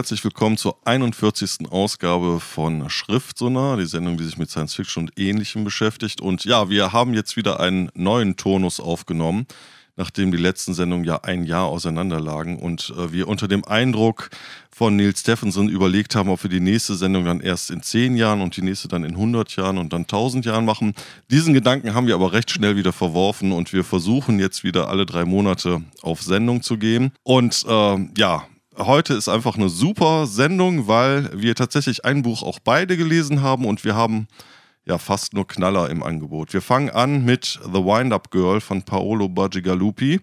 Herzlich willkommen zur 41. Ausgabe von Schriftsonar, die Sendung, die sich mit Science Fiction und Ähnlichem beschäftigt. Und ja, wir haben jetzt wieder einen neuen Tonus aufgenommen, nachdem die letzten Sendungen ja ein Jahr auseinanderlagen und äh, wir unter dem Eindruck von Neil Stephenson überlegt haben, ob wir die nächste Sendung dann erst in 10 Jahren und die nächste dann in 100 Jahren und dann 1000 Jahren machen. Diesen Gedanken haben wir aber recht schnell wieder verworfen und wir versuchen jetzt wieder alle drei Monate auf Sendung zu gehen. Und äh, ja, heute ist einfach eine super Sendung, weil wir tatsächlich ein Buch auch beide gelesen haben und wir haben ja fast nur Knaller im Angebot. Wir fangen an mit The Wind-Up Girl von Paolo Bagigalupi,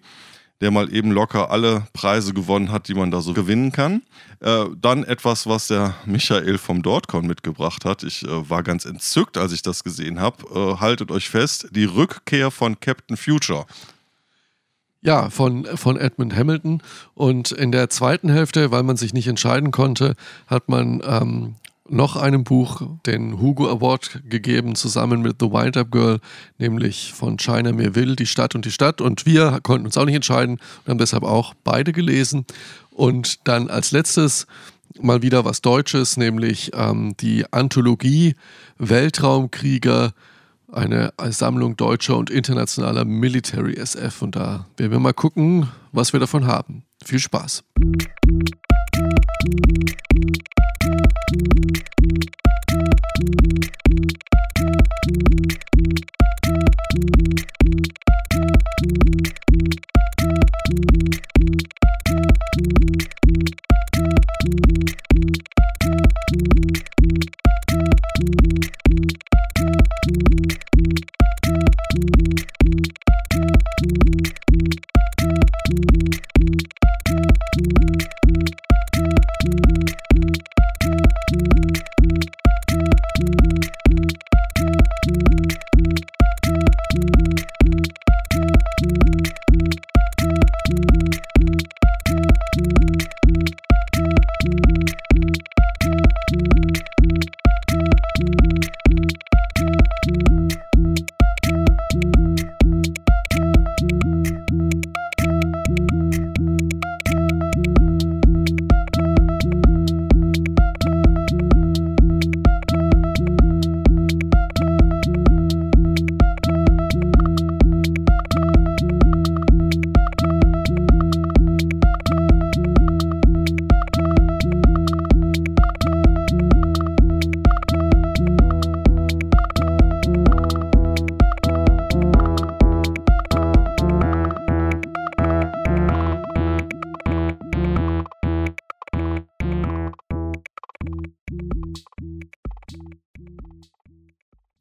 der mal eben locker alle Preise gewonnen hat, die man da so gewinnen kann. Äh, dann etwas, was der Michael vom Dortcon mitgebracht hat. Ich äh, war ganz entzückt, als ich das gesehen habe. Äh, haltet euch fest, die Rückkehr von Captain Future. Ja, von, von Edmund Hamilton. Und in der zweiten Hälfte, weil man sich nicht entscheiden konnte, hat man ähm, noch einem Buch den Hugo Award gegeben, zusammen mit The Wind Up Girl, nämlich von China Mirville, Die Stadt und die Stadt. Und wir konnten uns auch nicht entscheiden und haben deshalb auch beide gelesen. Und dann als letztes mal wieder was Deutsches, nämlich ähm, die Anthologie Weltraumkrieger eine Sammlung deutscher und internationaler Military SF. Und da werden wir mal gucken, was wir davon haben. Viel Spaß.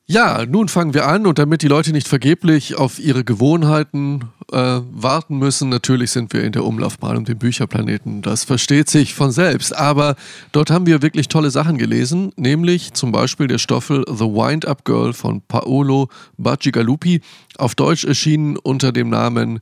Ja, nun fangen wir an und damit die Leute nicht vergeblich auf ihre Gewohnheiten äh, warten müssen, natürlich sind wir in der Umlaufbahn um den Bücherplaneten. Das versteht sich von selbst. Aber dort haben wir wirklich tolle Sachen gelesen, nämlich zum Beispiel der Stoffel The Wind-Up Girl von Paolo Bacigalupi, auf Deutsch erschienen unter dem Namen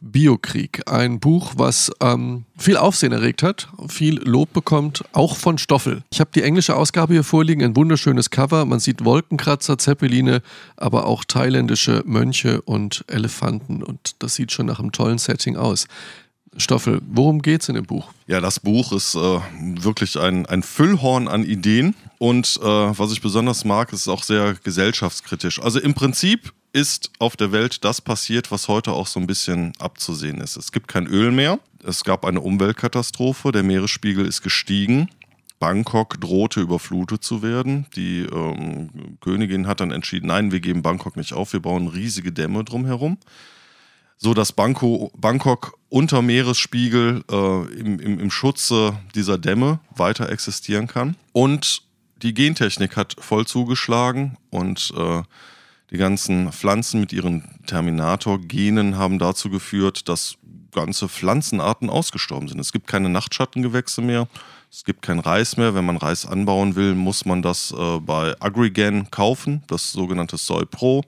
Biokrieg. Ein Buch, was ähm, viel Aufsehen erregt hat, viel Lob bekommt, auch von Stoffel. Ich habe die englische Ausgabe hier vorliegen, ein wunderschönes Cover. Man sieht Wolkenkratzer, Zeppeline, aber auch thailändische Mönche und Elefanten. Und das sieht schon nach einem tollen Setting aus. Stoffel, worum geht es in dem Buch? Ja, das Buch ist äh, wirklich ein, ein Füllhorn an Ideen. Und äh, was ich besonders mag, ist auch sehr gesellschaftskritisch. Also im Prinzip ist auf der Welt das passiert, was heute auch so ein bisschen abzusehen ist. Es gibt kein Öl mehr. Es gab eine Umweltkatastrophe. Der Meeresspiegel ist gestiegen. Bangkok drohte überflutet zu werden. Die ähm, Königin hat dann entschieden, nein, wir geben Bangkok nicht auf, wir bauen riesige Dämme drumherum, so dass Bangkok, unter Meeresspiegel äh, im, im, im Schutze dieser Dämme weiter existieren kann. Und die Gentechnik hat voll zugeschlagen und äh, die ganzen Pflanzen mit ihren Terminator-Genen haben dazu geführt, dass ganze Pflanzenarten ausgestorben sind. Es gibt keine Nachtschattengewächse mehr, es gibt kein Reis mehr. Wenn man Reis anbauen will, muss man das äh, bei Agrigan kaufen, das sogenannte Soy Pro.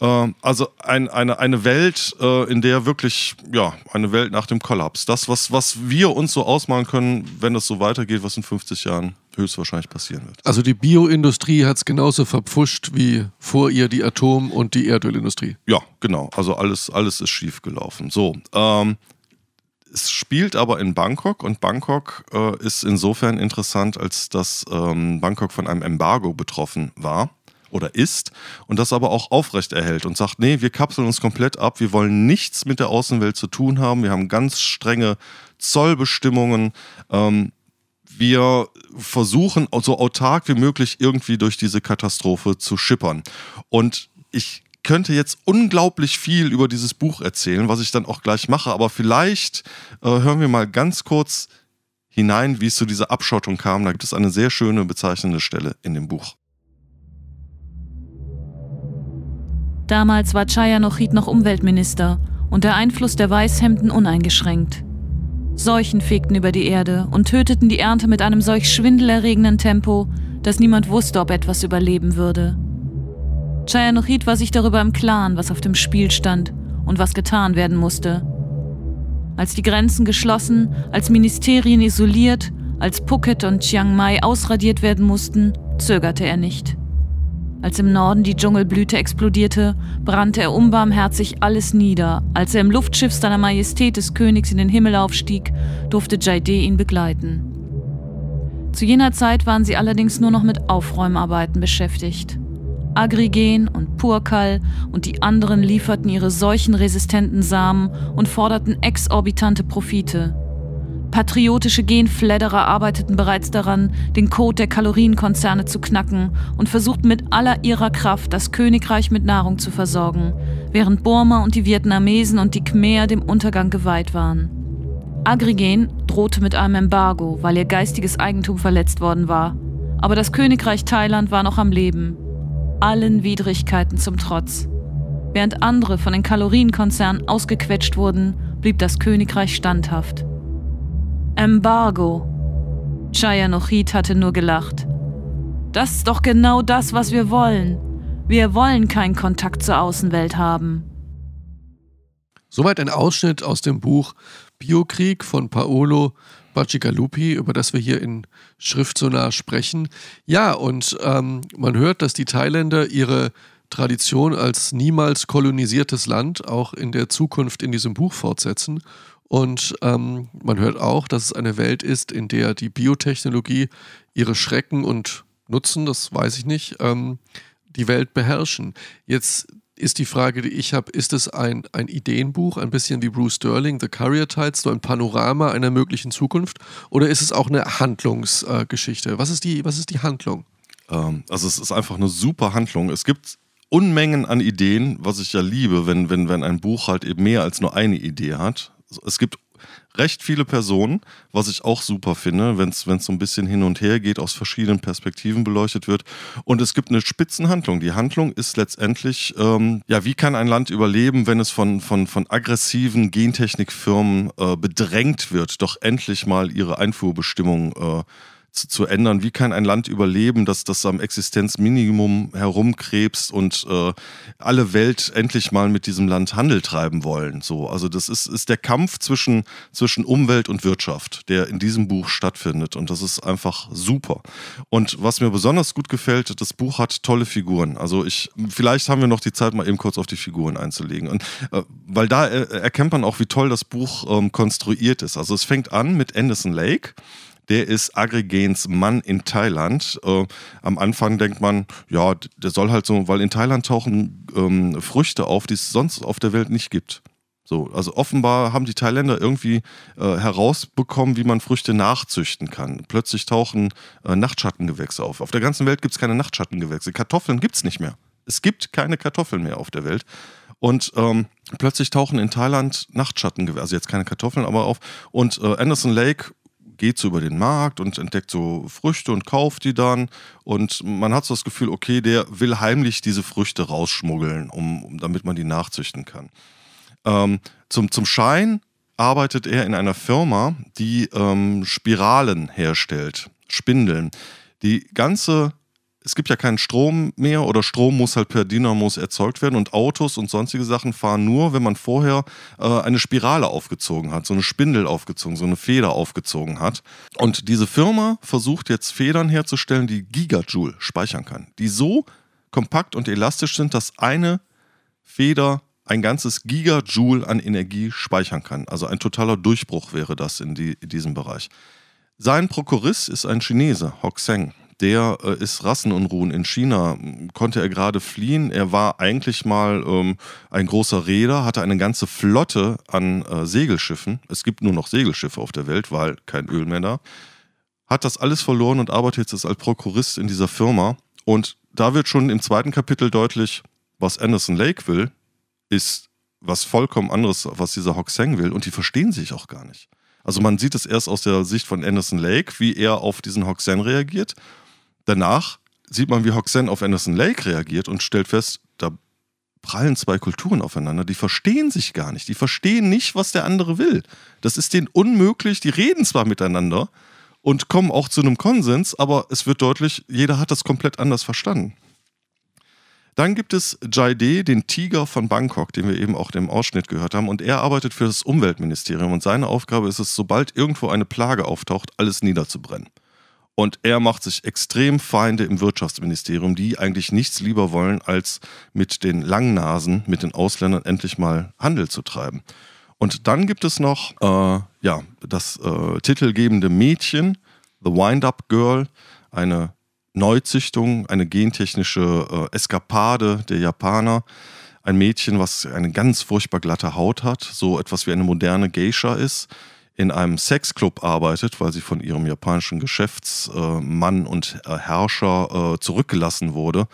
Äh, also ein, eine, eine Welt, äh, in der wirklich, ja, eine Welt nach dem Kollaps. Das, was, was wir uns so ausmalen können, wenn das so weitergeht, was in 50 Jahren höchstwahrscheinlich passieren wird. Also die Bioindustrie hat es genauso verpfuscht wie vor ihr die Atom- und die Erdölindustrie. Ja, genau. Also alles, alles ist schief gelaufen. So, ähm, es spielt aber in Bangkok und Bangkok äh, ist insofern interessant, als dass ähm, Bangkok von einem Embargo betroffen war oder ist und das aber auch aufrecht erhält und sagt, nee, wir kapseln uns komplett ab, wir wollen nichts mit der Außenwelt zu tun haben, wir haben ganz strenge Zollbestimmungen, ähm, wir versuchen so autark wie möglich irgendwie durch diese Katastrophe zu schippern. Und ich könnte jetzt unglaublich viel über dieses Buch erzählen, was ich dann auch gleich mache, aber vielleicht äh, hören wir mal ganz kurz hinein, wie es zu dieser Abschottung kam. Da gibt es eine sehr schöne, bezeichnende Stelle in dem Buch. Damals war Chaya Nochit noch Umweltminister und der Einfluss der Weißhemden uneingeschränkt. Seuchen fegten über die Erde und töteten die Ernte mit einem solch schwindelerregenden Tempo, dass niemand wusste, ob etwas überleben würde. Chaya Nochit war sich darüber im Klaren, was auf dem Spiel stand und was getan werden musste. Als die Grenzen geschlossen, als Ministerien isoliert, als Phuket und Chiang Mai ausradiert werden mussten, zögerte er nicht. Als im Norden die Dschungelblüte explodierte, brannte er unbarmherzig alles nieder. Als er im Luftschiff seiner Majestät des Königs in den Himmel aufstieg, durfte Jaide ihn begleiten. Zu jener Zeit waren sie allerdings nur noch mit Aufräumarbeiten beschäftigt. Agrigen und Purkal und die anderen lieferten ihre seuchenresistenten Samen und forderten exorbitante Profite. Patriotische Genfledderer arbeiteten bereits daran, den Code der Kalorienkonzerne zu knacken und versuchten mit aller ihrer Kraft, das Königreich mit Nahrung zu versorgen, während Burma und die Vietnamesen und die Khmer dem Untergang geweiht waren. Agrigen drohte mit einem Embargo, weil ihr geistiges Eigentum verletzt worden war. Aber das Königreich Thailand war noch am Leben. Allen Widrigkeiten zum Trotz. Während andere von den Kalorienkonzernen ausgequetscht wurden, blieb das Königreich standhaft. Embargo. Chaya Nochit hatte nur gelacht. Das ist doch genau das, was wir wollen. Wir wollen keinen Kontakt zur Außenwelt haben. Soweit ein Ausschnitt aus dem Buch Biokrieg von Paolo Bacigalupi, über das wir hier in Schriftsonar sprechen. Ja, und ähm, man hört, dass die Thailänder ihre Tradition als niemals kolonisiertes Land auch in der Zukunft in diesem Buch fortsetzen und ähm, man hört auch, dass es eine Welt ist, in der die Biotechnologie ihre Schrecken und Nutzen, das weiß ich nicht, ähm, die Welt beherrschen. Jetzt ist die Frage, die ich habe, ist es ein, ein Ideenbuch, ein bisschen wie Bruce Sterling, The Carrier Tides, so ein Panorama einer möglichen Zukunft? Oder ist es auch eine Handlungsgeschichte? Äh, was, ist die, was ist die Handlung? Ähm, also es ist einfach eine super Handlung. Es gibt Unmengen an Ideen, was ich ja liebe, wenn, wenn, wenn ein Buch halt eben mehr als nur eine Idee hat es gibt recht viele Personen, was ich auch super finde, wenn es so ein bisschen hin und her geht, aus verschiedenen Perspektiven beleuchtet wird. Und es gibt eine Spitzenhandlung. Die Handlung ist letztendlich, ähm, ja, wie kann ein Land überleben, wenn es von, von, von aggressiven Gentechnikfirmen äh, bedrängt wird, doch endlich mal ihre Einfuhrbestimmungen äh, zu, zu, ändern. Wie kann ein Land überleben, dass das am Existenzminimum herumkrebst und äh, alle Welt endlich mal mit diesem Land Handel treiben wollen? So, also das ist, ist der Kampf zwischen, zwischen Umwelt und Wirtschaft, der in diesem Buch stattfindet. Und das ist einfach super. Und was mir besonders gut gefällt, das Buch hat tolle Figuren. Also ich, vielleicht haben wir noch die Zeit, mal eben kurz auf die Figuren einzulegen. Und äh, weil da äh, erkennt man auch, wie toll das Buch ähm, konstruiert ist. Also es fängt an mit Anderson Lake der ist Aggregens Mann in Thailand. Äh, am Anfang denkt man, ja, der soll halt so, weil in Thailand tauchen ähm, Früchte auf, die es sonst auf der Welt nicht gibt. So, also offenbar haben die Thailänder irgendwie äh, herausbekommen, wie man Früchte nachzüchten kann. Plötzlich tauchen äh, Nachtschattengewächse auf. Auf der ganzen Welt gibt es keine Nachtschattengewächse. Kartoffeln gibt es nicht mehr. Es gibt keine Kartoffeln mehr auf der Welt. Und ähm, plötzlich tauchen in Thailand Nachtschattengewächse, also jetzt keine Kartoffeln, aber auf. Und äh, Anderson Lake geht so über den Markt und entdeckt so Früchte und kauft die dann. Und man hat so das Gefühl, okay, der will heimlich diese Früchte rausschmuggeln, um, um damit man die nachzüchten kann. Ähm, zum, zum Schein arbeitet er in einer Firma, die ähm, Spiralen herstellt, Spindeln. Die ganze es gibt ja keinen Strom mehr oder Strom muss halt per Dynamos erzeugt werden und Autos und sonstige Sachen fahren nur, wenn man vorher äh, eine Spirale aufgezogen hat, so eine Spindel aufgezogen, so eine Feder aufgezogen hat. Und diese Firma versucht jetzt Federn herzustellen, die Gigajoule speichern kann, die so kompakt und elastisch sind, dass eine Feder ein ganzes Gigajoule an Energie speichern kann. Also ein totaler Durchbruch wäre das in, die, in diesem Bereich. Sein Prokurist ist ein Chinese, Hoxeng. Der äh, ist Rassenunruhen in China, konnte er gerade fliehen. Er war eigentlich mal ähm, ein großer Reeder, hatte eine ganze Flotte an äh, Segelschiffen. Es gibt nur noch Segelschiffe auf der Welt, weil kein Öl mehr da. Hat das alles verloren und arbeitet jetzt als Prokurist in dieser Firma. Und da wird schon im zweiten Kapitel deutlich, was Anderson Lake will, ist was vollkommen anderes, was dieser Hoxeng will. Und die verstehen sich auch gar nicht. Also man sieht es erst aus der Sicht von Anderson Lake, wie er auf diesen Hoxen reagiert. Danach sieht man, wie Hoxen auf Anderson Lake reagiert und stellt fest, da prallen zwei Kulturen aufeinander, die verstehen sich gar nicht. Die verstehen nicht, was der andere will. Das ist denen unmöglich. Die reden zwar miteinander und kommen auch zu einem Konsens, aber es wird deutlich, jeder hat das komplett anders verstanden. Dann gibt es Jaide, den Tiger von Bangkok, den wir eben auch im Ausschnitt gehört haben. Und er arbeitet für das Umweltministerium. Und seine Aufgabe ist es, sobald irgendwo eine Plage auftaucht, alles niederzubrennen. Und er macht sich extrem Feinde im Wirtschaftsministerium, die eigentlich nichts lieber wollen, als mit den Langnasen, mit den Ausländern endlich mal Handel zu treiben. Und dann gibt es noch äh, ja, das äh, titelgebende Mädchen, The Wind-Up Girl, eine Neuzüchtung, eine gentechnische äh, Eskapade der Japaner. Ein Mädchen, was eine ganz furchtbar glatte Haut hat, so etwas wie eine moderne Geisha ist, in einem Sexclub arbeitet, weil sie von ihrem japanischen Geschäftsmann und Herrscher äh, zurückgelassen wurde.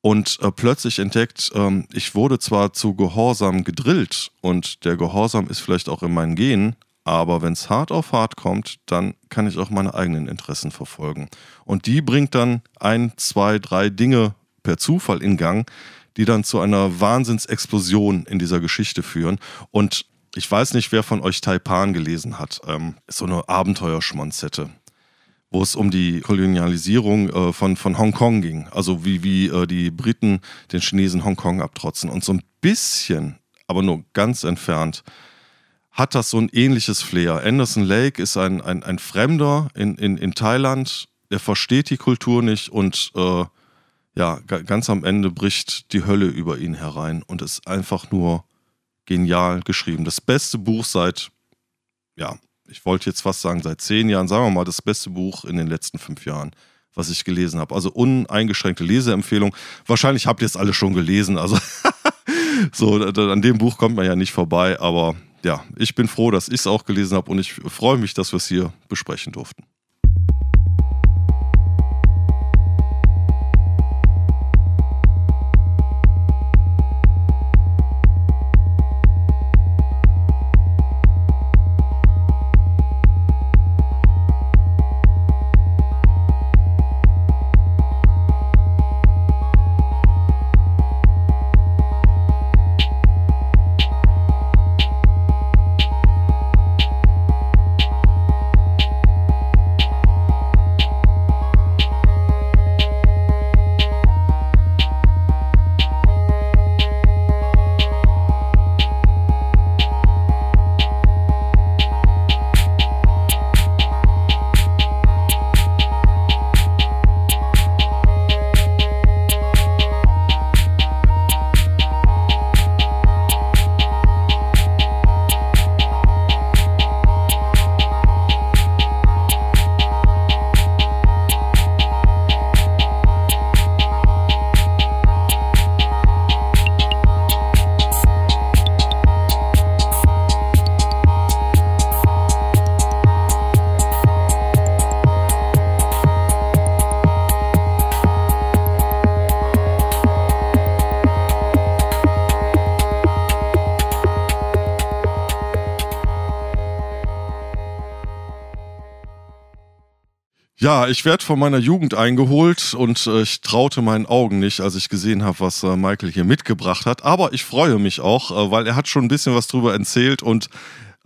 Und äh, plötzlich entdeckt, ähm, ich wurde zwar zu Gehorsam gedrillt und der Gehorsam ist vielleicht auch in meinen Genen, aber wenn es hart auf hart kommt, dann kann ich auch meine eigenen Interessen verfolgen. Und die bringt dann ein, zwei, drei Dinge per Zufall in Gang, die dann zu einer Wahnsinnsexplosion in dieser Geschichte führen. Und ich weiß nicht, wer von euch Taipan gelesen hat. Ähm, so eine Abenteuerschmonzette, wo es um die Kolonialisierung äh, von, von Hongkong ging. Also wie, wie äh, die Briten den Chinesen Hongkong abtrotzen. Und so ein bisschen, aber nur ganz entfernt, hat das so ein ähnliches Flair. Anderson Lake ist ein, ein, ein Fremder in, in, in Thailand, er versteht die Kultur nicht und äh, ja, ganz am Ende bricht die Hölle über ihn herein und ist einfach nur genial geschrieben. Das beste Buch seit, ja, ich wollte jetzt fast sagen, seit zehn Jahren, sagen wir mal, das beste Buch in den letzten fünf Jahren, was ich gelesen habe. Also uneingeschränkte Leseempfehlung. Wahrscheinlich habt ihr es alle schon gelesen. Also so, an dem Buch kommt man ja nicht vorbei, aber ja, ich bin froh, dass ich es auch gelesen habe und ich freue mich, dass wir es hier besprechen durften. Ja, ich werde von meiner Jugend eingeholt und äh, ich traute meinen Augen nicht, als ich gesehen habe, was äh, Michael hier mitgebracht hat. Aber ich freue mich auch, äh, weil er hat schon ein bisschen was drüber erzählt und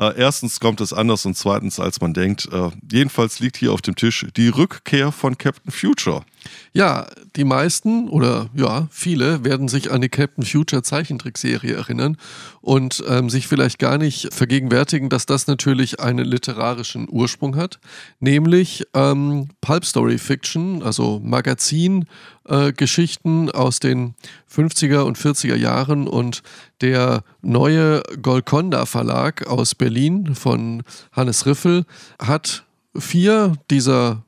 äh, erstens kommt es anders und zweitens, als man denkt. Äh, jedenfalls liegt hier auf dem Tisch die Rückkehr von Captain Future. Ja, die meisten oder ja, viele werden sich an die Captain Future Zeichentrickserie erinnern und ähm, sich vielleicht gar nicht vergegenwärtigen, dass das natürlich einen literarischen Ursprung hat, nämlich ähm, Pulp Story Fiction, also Magazingeschichten äh, aus den 50er und 40er Jahren und der neue Golconda Verlag aus Berlin von Hannes Riffel hat vier dieser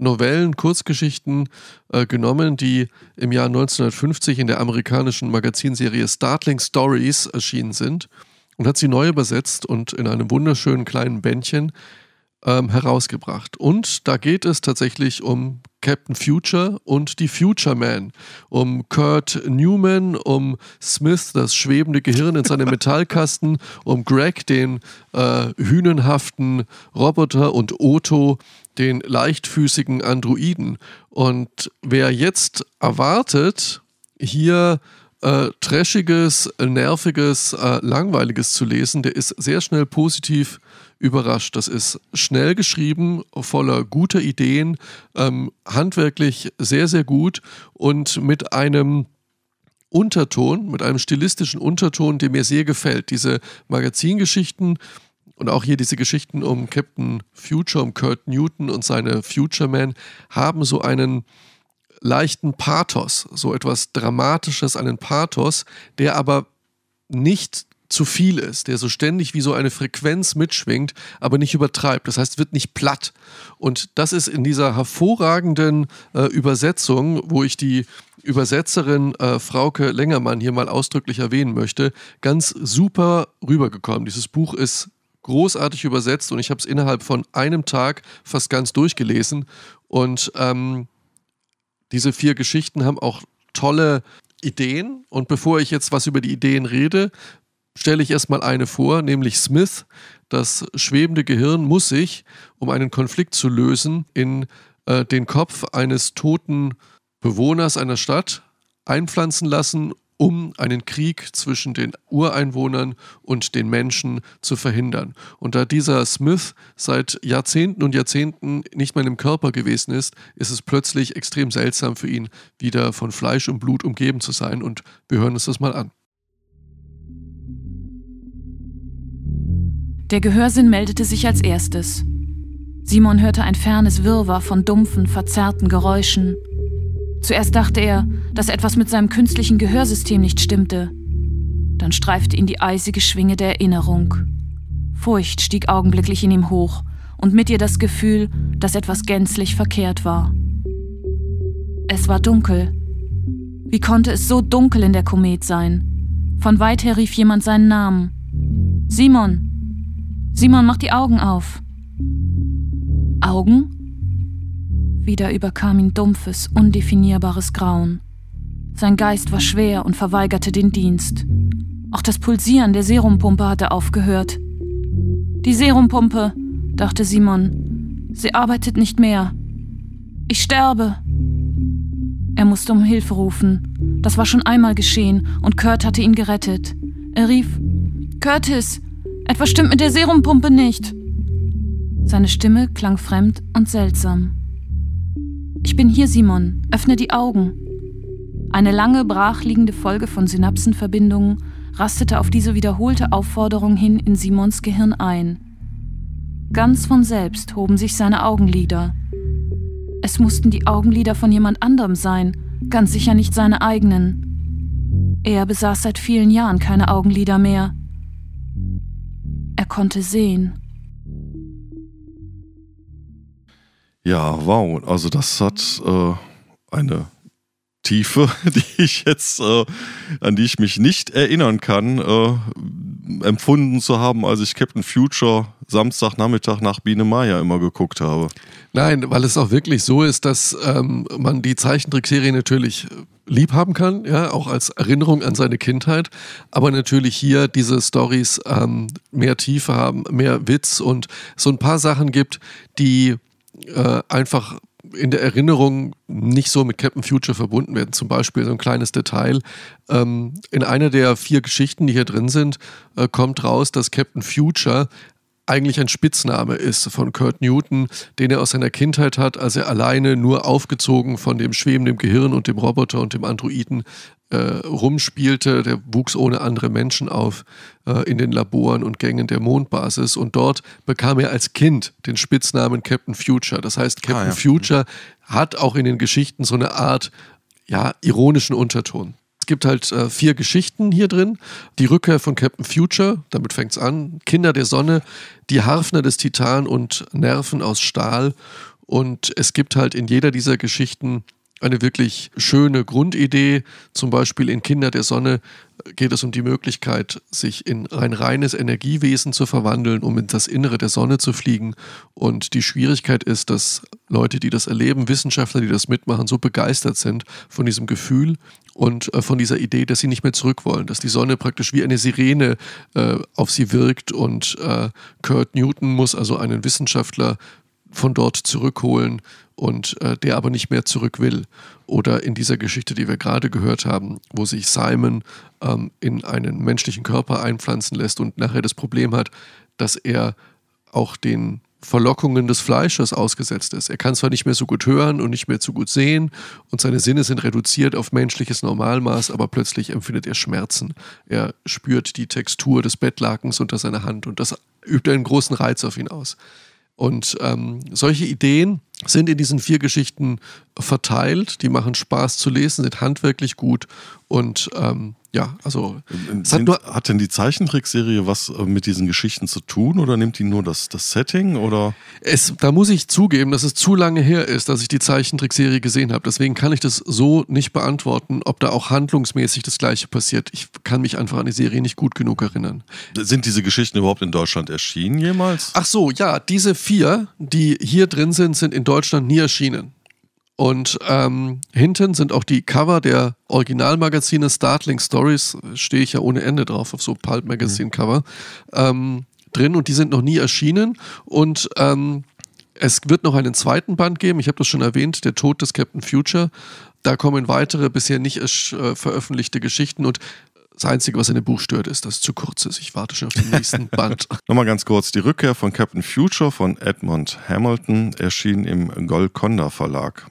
Novellen, Kurzgeschichten äh, genommen, die im Jahr 1950 in der amerikanischen Magazinserie Startling Stories erschienen sind und hat sie neu übersetzt und in einem wunderschönen kleinen Bändchen ähm, herausgebracht. Und da geht es tatsächlich um Captain Future und die Future Man, um Kurt Newman, um Smith, das schwebende Gehirn in seinem Metallkasten, um Greg, den äh, hünenhaften Roboter. Und Otto, den leichtfüßigen Androiden. Und wer jetzt erwartet, hier äh, trashiges, nerviges, äh, langweiliges zu lesen, der ist sehr schnell positiv überrascht. Das ist schnell geschrieben, voller guter Ideen, ähm, handwerklich sehr, sehr gut und mit einem Unterton, mit einem stilistischen Unterton, der mir sehr gefällt. Diese Magazingeschichten und auch hier diese Geschichten um Captain Future, um Kurt Newton und seine Future Man haben so einen leichten Pathos, so etwas Dramatisches, einen Pathos, der aber nicht zu viel ist, der so ständig wie so eine Frequenz mitschwingt, aber nicht übertreibt. Das heißt, wird nicht platt. Und das ist in dieser hervorragenden äh, Übersetzung, wo ich die Übersetzerin äh, Frauke Längermann hier mal ausdrücklich erwähnen möchte, ganz super rübergekommen. Dieses Buch ist großartig übersetzt und ich habe es innerhalb von einem Tag fast ganz durchgelesen. Und ähm, diese vier Geschichten haben auch tolle Ideen. Und bevor ich jetzt was über die Ideen rede, stelle ich erstmal eine vor, nämlich Smith. Das schwebende Gehirn muss sich, um einen Konflikt zu lösen, in äh, den Kopf eines toten Bewohners einer Stadt einpflanzen lassen um einen Krieg zwischen den Ureinwohnern und den Menschen zu verhindern. Und da dieser Smith seit Jahrzehnten und Jahrzehnten nicht mehr im Körper gewesen ist, ist es plötzlich extrem seltsam für ihn, wieder von Fleisch und Blut umgeben zu sein. Und wir hören uns das mal an. Der Gehörsinn meldete sich als erstes. Simon hörte ein fernes Wirrwarr von dumpfen, verzerrten Geräuschen Zuerst dachte er, dass etwas mit seinem künstlichen Gehörsystem nicht stimmte. Dann streifte ihn die eisige Schwinge der Erinnerung. Furcht stieg augenblicklich in ihm hoch und mit ihr das Gefühl, dass etwas gänzlich verkehrt war. Es war dunkel. Wie konnte es so dunkel in der Komet sein? Von weit her rief jemand seinen Namen. Simon! Simon, mach die Augen auf! Augen? Wieder überkam ihn dumpfes, undefinierbares Grauen. Sein Geist war schwer und verweigerte den Dienst. Auch das Pulsieren der Serumpumpe hatte aufgehört. Die Serumpumpe, dachte Simon. Sie arbeitet nicht mehr. Ich sterbe. Er musste um Hilfe rufen. Das war schon einmal geschehen und Kurt hatte ihn gerettet. Er rief: Curtis, etwas stimmt mit der Serumpumpe nicht. Seine Stimme klang fremd und seltsam. Ich bin hier, Simon. Öffne die Augen. Eine lange, brachliegende Folge von Synapsenverbindungen rastete auf diese wiederholte Aufforderung hin in Simons Gehirn ein. Ganz von selbst hoben sich seine Augenlider. Es mussten die Augenlider von jemand anderem sein, ganz sicher nicht seine eigenen. Er besaß seit vielen Jahren keine Augenlider mehr. Konnte sehen. Ja, wow. Also das hat äh, eine Tiefe, die ich jetzt, äh, an die ich mich nicht erinnern kann, äh, empfunden zu haben, als ich Captain Future Samstagnachmittag nach Biene Maya immer geguckt habe. Nein, weil es auch wirklich so ist, dass ähm, man die Zeichentrickserie natürlich lieb haben kann, ja, auch als Erinnerung an seine Kindheit, aber natürlich hier diese Stories ähm, mehr Tiefe haben, mehr Witz und so ein paar Sachen gibt, die äh, einfach in der Erinnerung nicht so mit Captain Future verbunden werden. Zum Beispiel so ein kleines Detail. Ähm, in einer der vier Geschichten, die hier drin sind, äh, kommt raus, dass Captain Future eigentlich ein Spitzname ist von Kurt Newton, den er aus seiner Kindheit hat, als er alleine nur aufgezogen von dem schwebenden Gehirn und dem Roboter und dem Androiden äh, rumspielte. Der wuchs ohne andere Menschen auf äh, in den Laboren und Gängen der Mondbasis und dort bekam er als Kind den Spitznamen Captain Future. Das heißt, Captain ah, ja. Future hat auch in den Geschichten so eine Art ja, ironischen Unterton gibt halt äh, vier Geschichten hier drin. Die Rückkehr von Captain Future, damit fängt es an. Kinder der Sonne, die Harfner des Titan und Nerven aus Stahl. Und es gibt halt in jeder dieser Geschichten eine wirklich schöne Grundidee. Zum Beispiel in Kinder der Sonne geht es um die Möglichkeit, sich in ein reines Energiewesen zu verwandeln, um in das Innere der Sonne zu fliegen. Und die Schwierigkeit ist, dass Leute, die das erleben, Wissenschaftler, die das mitmachen, so begeistert sind von diesem Gefühl und äh, von dieser Idee, dass sie nicht mehr zurück wollen, dass die Sonne praktisch wie eine Sirene äh, auf sie wirkt. Und äh, Kurt Newton muss also einen Wissenschaftler von dort zurückholen und äh, der aber nicht mehr zurück will. Oder in dieser Geschichte, die wir gerade gehört haben, wo sich Simon ähm, in einen menschlichen Körper einpflanzen lässt und nachher das Problem hat, dass er auch den Verlockungen des Fleisches ausgesetzt ist. Er kann zwar nicht mehr so gut hören und nicht mehr so gut sehen und seine Sinne sind reduziert auf menschliches Normalmaß, aber plötzlich empfindet er Schmerzen. Er spürt die Textur des Bettlakens unter seiner Hand und das übt einen großen Reiz auf ihn aus. Und ähm, solche Ideen sind in diesen vier Geschichten verteilt. Die machen Spaß zu lesen, sind handwerklich gut und ähm, ja, also. Sind, hat, hat, denn die Zeichentrickserie was äh, mit diesen Geschichten zu tun oder nimmt die nur das, das Setting oder? Es, da muss ich zugeben, dass es zu lange her ist, dass ich die Zeichentrickserie gesehen habe. Deswegen kann ich das so nicht beantworten, ob da auch handlungsmäßig das Gleiche passiert. Ich kann mich einfach an die Serie nicht gut genug erinnern. Sind diese Geschichten überhaupt in Deutschland erschienen jemals? Ach so, ja, diese vier, die hier drin sind, sind in Deutschland nie erschienen. Und ähm, hinten sind auch die Cover der Originalmagazine Startling Stories, stehe ich ja ohne Ende drauf auf so Pulp Magazine mhm. Cover, ähm, drin und die sind noch nie erschienen. Und ähm, es wird noch einen zweiten Band geben, ich habe das schon erwähnt, Der Tod des Captain Future. Da kommen weitere bisher nicht äh, veröffentlichte Geschichten und das Einzige, was in dem Buch stört, ist, dass es zu kurz ist. Ich warte schon auf den nächsten Band. Nochmal ganz kurz: Die Rückkehr von Captain Future von Edmund Hamilton erschien im Golconda Verlag.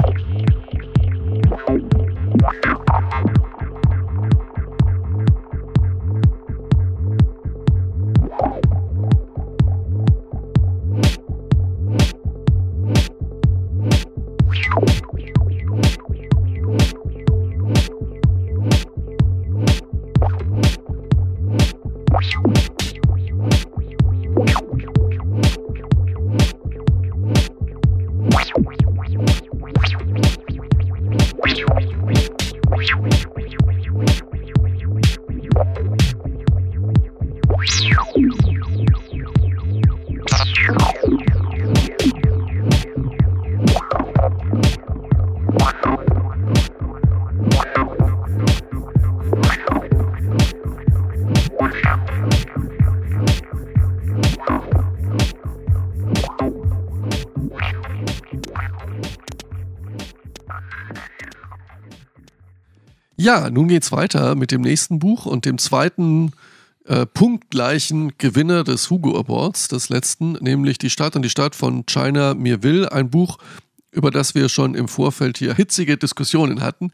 Ja, nun geht's weiter mit dem nächsten Buch und dem zweiten äh, punktgleichen Gewinner des Hugo Awards, des letzten, nämlich Die Stadt und die Stadt von China Mir Will, ein Buch, über das wir schon im Vorfeld hier hitzige Diskussionen hatten.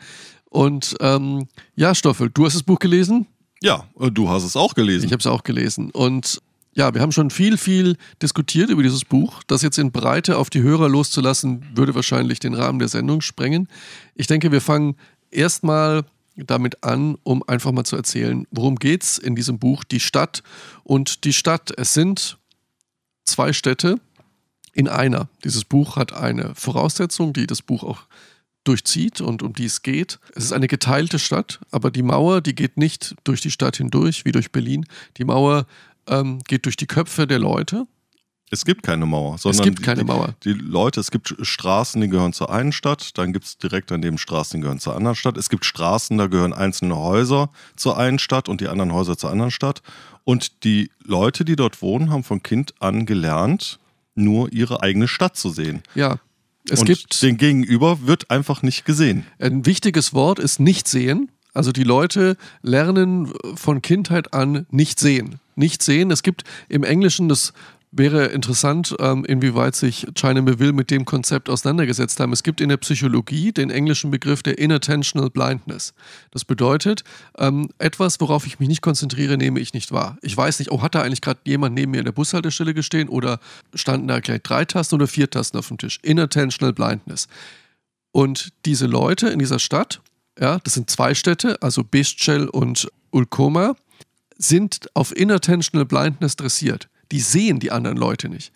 Und ähm, ja, Stoffel, du hast das Buch gelesen? Ja, äh, du hast es auch gelesen. Ich habe es auch gelesen. Und ja, wir haben schon viel, viel diskutiert über dieses Buch. Das jetzt in Breite auf die Hörer loszulassen, würde wahrscheinlich den Rahmen der Sendung sprengen. Ich denke, wir fangen erstmal damit an, um einfach mal zu erzählen, worum geht es in diesem Buch Die Stadt und die Stadt. Es sind zwei Städte in einer. Dieses Buch hat eine Voraussetzung, die das Buch auch durchzieht und um die es geht. Es ist eine geteilte Stadt, aber die Mauer, die geht nicht durch die Stadt hindurch, wie durch Berlin. Die Mauer ähm, geht durch die Köpfe der Leute Es gibt keine Mauer, sondern es gibt keine Mauer. Die, die, Leute, es gibt Straßen, die gehören zur einen Stadt, dann gibt es direkt daneben Straßen, die gehören zur anderen Stadt. Es gibt Straßen, da gehören einzelne Häuser zur einen Stadt und die anderen Häuser zur anderen Stadt. Und die Leute, die dort wohnen, haben von Kind an gelernt, nur ihre eigene Stadt zu sehen. Ja. Es und gibt den Gegenüber wird einfach nicht gesehen. Ein wichtiges Wort ist nicht sehen. Also die Leute lernen von Kindheit an nicht sehen. Nicht sehen. Es gibt im Englischen das wäre interessant, ähm, inwieweit sich China Melville mit dem Konzept auseinandergesetzt haben. Es gibt in der Psychologie den englischen Begriff der Inattentional Blindness. Das bedeutet, ähm, etwas, worauf ich mich nicht konzentriere, nehme ich nicht wahr. Ich weiß nicht, oh, hat da eigentlich gerade jemand neben mir in der Bushaltestelle gestehen oder standen da gleich drei Tasten oder vier Tasten auf dem Tisch? Inattentional Blindness. Und diese Leute in dieser Stadt, ja, das sind zwei Städte, also Bestchel und Ulkoma, sind auf Inattentional Blindness dressiert die sehen die anderen Leute nicht.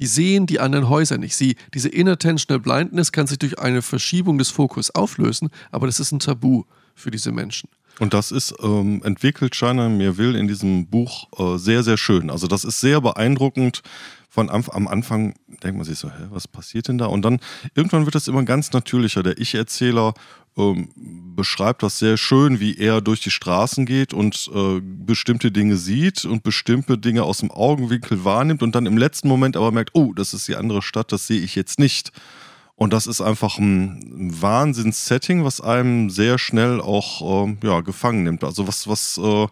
Die sehen die anderen Häuser nicht. Sie, diese Inattentional Blindness kann sich durch eine Verschiebung des Fokus auflösen, aber das ist ein Tabu für diese Menschen. Und das ist ähm, entwickelt China mir will in diesem Buch äh, sehr, sehr schön. Also das ist sehr beeindruckend. Von am, am Anfang denkt man sich so, hä, was passiert denn da? Und dann irgendwann wird das immer ganz natürlicher. Der Ich-Erzähler ähm, beschreibt das sehr schön, wie er durch die Straßen geht und äh, bestimmte Dinge sieht und bestimmte Dinge aus dem Augenwinkel wahrnimmt und dann im letzten Moment aber merkt, oh, das ist die andere Stadt, das sehe ich jetzt nicht. Und das ist einfach ein Wahnsinns-Setting, was einem sehr schnell auch äh, ja, gefangen nimmt. Also was, was äh,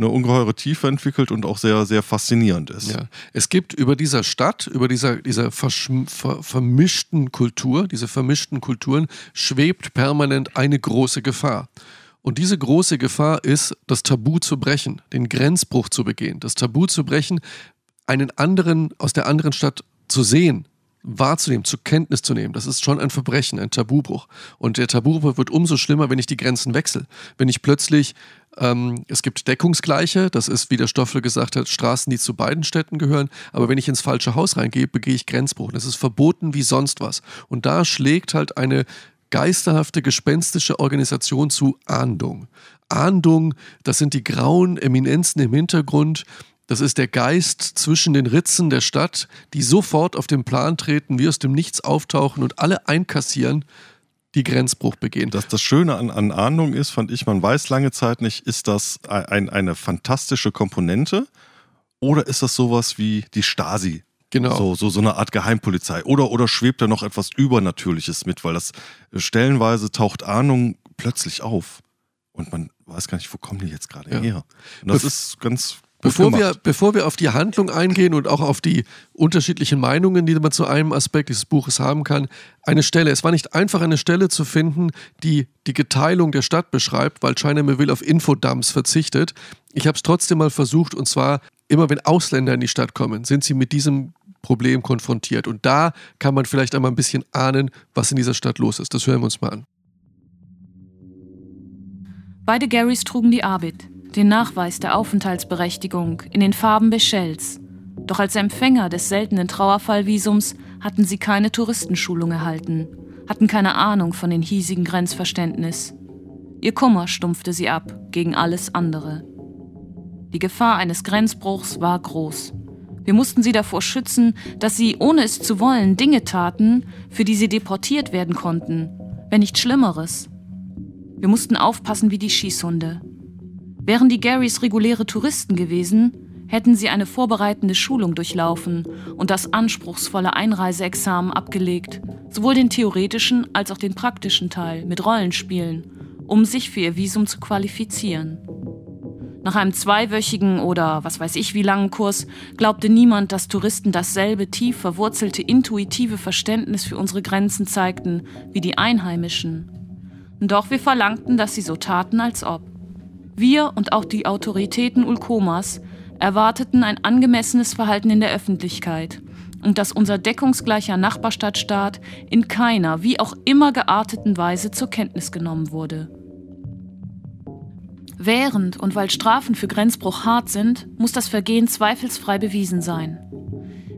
eine ungeheure Tiefe entwickelt und auch sehr, sehr faszinierend ist. Ja. Es gibt über dieser Stadt, über dieser, dieser ver vermischten Kultur, diese vermischten Kulturen, schwebt permanent eine große Gefahr. Und diese große Gefahr ist, das Tabu zu brechen, den Grenzbruch zu begehen, das Tabu zu brechen, einen anderen aus der anderen Stadt zu sehen, wahrzunehmen, zur Kenntnis zu nehmen. Das ist schon ein Verbrechen, ein Tabubruch. Und der Tabubruch wird umso schlimmer, wenn ich die Grenzen wechsle. Wenn ich plötzlich, ähm, es gibt Deckungsgleiche, das ist, wie der Stoffel gesagt hat, Straßen, die zu beiden Städten gehören. Aber wenn ich ins falsche Haus reingehe, begehe ich Grenzbruch. Das ist verboten wie sonst was. Und da schlägt halt eine geisterhafte, gespenstische Organisation zu Ahndung. Ahndung, das sind die grauen Eminenzen im Hintergrund, das ist der Geist zwischen den Ritzen der Stadt, die sofort auf den Plan treten, wie aus dem Nichts auftauchen und alle einkassieren, die Grenzbruch begehen. Das, das Schöne an, an Ahndung ist, fand ich, man weiß lange Zeit nicht, ist das ein, eine fantastische Komponente oder ist das sowas wie die Stasi? Genau. So, so, so eine Art Geheimpolizei. Oder, oder schwebt da noch etwas Übernatürliches mit, weil das stellenweise taucht Ahnung plötzlich auf. Und man weiß gar nicht, wo kommen die jetzt gerade ja. her. Und das Bef ist ganz Bevor wir, bevor wir auf die Handlung eingehen und auch auf die unterschiedlichen Meinungen, die man zu einem Aspekt dieses Buches haben kann, eine Stelle. Es war nicht einfach, eine Stelle zu finden, die die Geteilung der Stadt beschreibt, weil China Melville auf Infodumps verzichtet. Ich habe es trotzdem mal versucht und zwar immer, wenn Ausländer in die Stadt kommen, sind sie mit diesem Problem konfrontiert. Und da kann man vielleicht einmal ein bisschen ahnen, was in dieser Stadt los ist. Das hören wir uns mal an. Beide Garys trugen die Arbit den Nachweis der Aufenthaltsberechtigung in den Farben Bechells. Doch als Empfänger des seltenen Trauerfallvisums hatten sie keine Touristenschulung erhalten, hatten keine Ahnung von den hiesigen Grenzverständnis. Ihr Kummer stumpfte sie ab gegen alles andere. Die Gefahr eines Grenzbruchs war groß. Wir mussten sie davor schützen, dass sie, ohne es zu wollen, Dinge taten, für die sie deportiert werden konnten, wenn nicht Schlimmeres. Wir mussten aufpassen wie die Schießhunde. Wären die Garys reguläre Touristen gewesen, hätten sie eine vorbereitende Schulung durchlaufen und das anspruchsvolle Einreiseexamen abgelegt, sowohl den theoretischen als auch den praktischen Teil mit Rollenspielen, um sich für ihr Visum zu qualifizieren. Nach einem zweiwöchigen oder was weiß ich wie langen Kurs glaubte niemand, dass Touristen dasselbe tief verwurzelte intuitive Verständnis für unsere Grenzen zeigten wie die Einheimischen. Doch wir verlangten, dass sie so taten, als ob. Wir und auch die Autoritäten Ulkomas erwarteten ein angemessenes Verhalten in der Öffentlichkeit und dass unser deckungsgleicher Nachbarstadtstaat in keiner, wie auch immer gearteten Weise zur Kenntnis genommen wurde. Während und weil Strafen für Grenzbruch hart sind, muss das Vergehen zweifelsfrei bewiesen sein.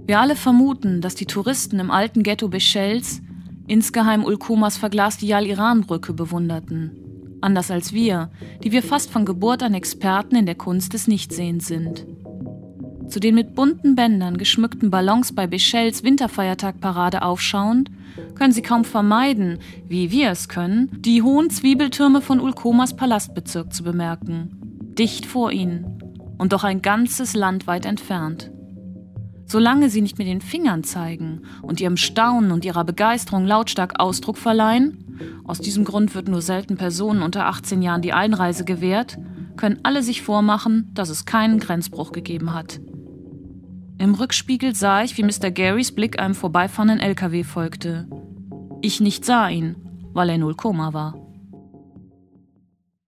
Wir alle vermuten, dass die Touristen im alten Ghetto Beschels insgeheim Ulkomas verglaste Jal-Iran-Brücke bewunderten anders als wir, die wir fast von Geburt an Experten in der Kunst des Nichtsehens sind. zu den mit bunten Bändern geschmückten Ballons bei Bichels Winterfeiertagparade aufschauend, können sie kaum vermeiden, wie wir es können, die hohen Zwiebeltürme von Ulkomas Palastbezirk zu bemerken. Dicht vor ihnen und doch ein ganzes Land weit entfernt. Solange sie nicht mit den Fingern zeigen und ihrem Staunen und ihrer Begeisterung lautstark Ausdruck verleihen, aus diesem Grund wird nur selten Personen unter 18 Jahren die Einreise gewährt, können alle sich vormachen, dass es keinen Grenzbruch gegeben hat. Im Rückspiegel sah ich, wie Mr. Garys Blick einem vorbeifahrenden LKW folgte. Ich nicht sah ihn, weil er null Koma war.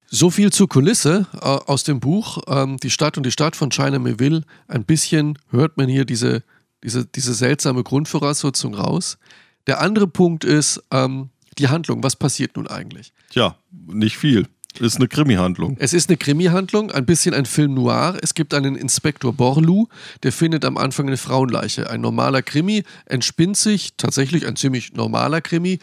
So viel zur Kulisse äh, aus dem Buch. Ähm, die Stadt und die Stadt von China Melville. Ein bisschen hört man hier diese, diese, diese seltsame Grundvoraussetzung raus. Der andere Punkt ist ähm, die Handlung. Was passiert nun eigentlich? Tja, nicht viel. Ist eine Krimi-Handlung. Es ist eine Krimi-Handlung, ein bisschen ein Film noir. Es gibt einen Inspektor Borlu, der findet am Anfang eine Frauenleiche. Ein normaler Krimi entspinnt sich, tatsächlich ein ziemlich normaler Krimi,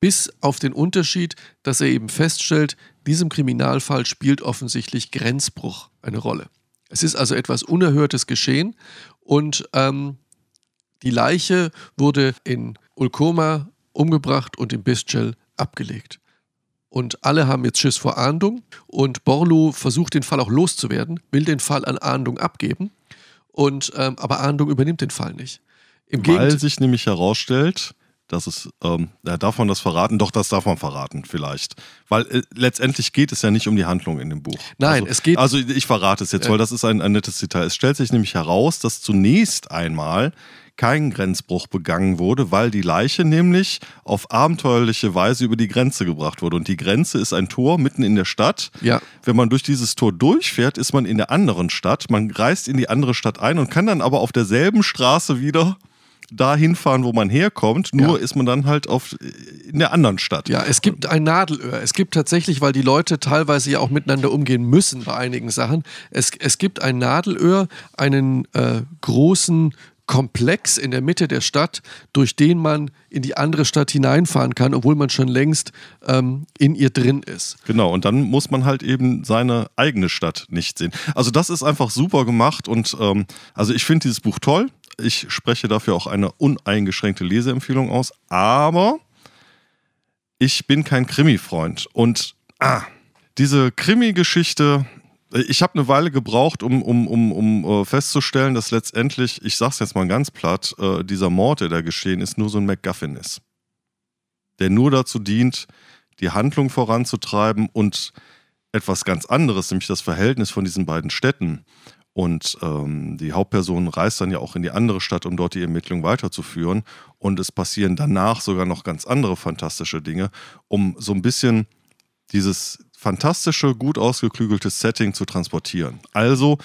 bis auf den Unterschied, dass er eben feststellt, diesem Kriminalfall spielt offensichtlich Grenzbruch eine Rolle. Es ist also etwas Unerhörtes geschehen und ähm, die Leiche wurde in Ulkoma umgebracht und in Biscel abgelegt. Und alle haben jetzt Schiss vor Ahndung. Und Borlu versucht den Fall auch loszuwerden, will den Fall an Ahndung abgeben. Und, ähm, aber Ahndung übernimmt den Fall nicht. Im Weil Gegend sich nämlich herausstellt, dass es, ähm, darf man das verraten? Doch, das darf man verraten, vielleicht. Weil äh, letztendlich geht es ja nicht um die Handlung in dem Buch. Nein, also, es geht. Also ich verrate es jetzt, äh, weil das ist ein, ein nettes Detail. Es stellt sich nämlich heraus, dass zunächst einmal kein Grenzbruch begangen wurde, weil die Leiche nämlich auf abenteuerliche Weise über die Grenze gebracht wurde. Und die Grenze ist ein Tor mitten in der Stadt. Ja. Wenn man durch dieses Tor durchfährt, ist man in der anderen Stadt. Man reist in die andere Stadt ein und kann dann aber auf derselben Straße wieder dahin fahren, wo man herkommt. Nur ja. ist man dann halt auf, in der anderen Stadt. Ja, es gibt ein Nadelöhr. Es gibt tatsächlich, weil die Leute teilweise ja auch miteinander umgehen müssen bei einigen Sachen, es, es gibt ein Nadelöhr, einen äh, großen Komplex in der Mitte der Stadt, durch den man in die andere Stadt hineinfahren kann, obwohl man schon längst ähm, in ihr drin ist. Genau, und dann muss man halt eben seine eigene Stadt nicht sehen. Also das ist einfach super gemacht und ähm, also ich finde dieses Buch toll. Ich spreche dafür auch eine uneingeschränkte Leseempfehlung aus, aber ich bin kein Krimi-Freund und ah, diese Krimi-Geschichte, ich habe eine Weile gebraucht, um, um, um, um uh, festzustellen, dass letztendlich, ich sag's jetzt mal ganz platt, uh, dieser Mord, der da geschehen ist, nur so ein MacGuffin ist. Der nur dazu dient, die Handlung voranzutreiben und etwas ganz anderes, nämlich das Verhältnis von diesen beiden Städten. Und ähm, die Hauptperson reist dann ja auch in die andere Stadt, um dort die Ermittlung weiterzuführen. Und es passieren danach sogar noch ganz andere fantastische Dinge, um so ein bisschen dieses fantastische, gut ausgeklügelte Setting zu transportieren. Also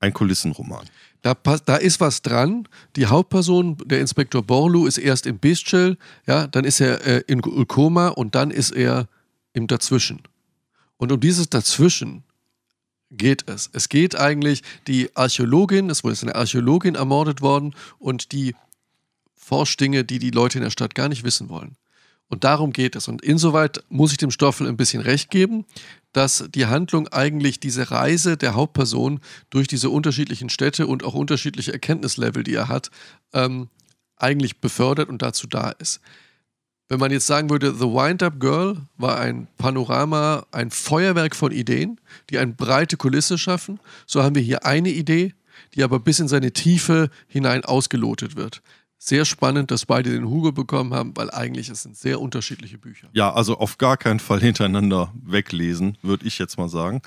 ein Kulissenroman. Da, da, ist was dran. Die Hauptperson, der Inspektor Borlu, ist erst im Bistchel, ja, dann ist er äh, in Ulkoma und dann ist er im Dazwischen. Und um dieses Dazwischen geht es. Es geht eigentlich die Archäologin, es wurde eine Archäologin ermordet worden und die forscht Dinge, die die Leute in der Stadt gar nicht wissen wollen. Und darum geht es. Und insoweit muss ich dem Stoffel ein bisschen recht geben, dass die Handlung eigentlich diese Reise der Hauptperson durch diese unterschiedlichen Städte und auch unterschiedliche Erkenntnislevel, die er hat, ähm, eigentlich befördert und dazu da ist. Wenn man jetzt sagen würde, The Wind-Up Girl war ein Panorama, ein Feuerwerk von Ideen, die eine breite Kulisse schaffen, so haben wir hier eine Idee, die aber bis in seine Tiefe hinein ausgelotet wird sehr spannend, dass beide den Hugo bekommen haben, weil eigentlich es sind sehr unterschiedliche Bücher. Ja, also auf gar keinen Fall hintereinander weglesen, würde ich jetzt mal sagen.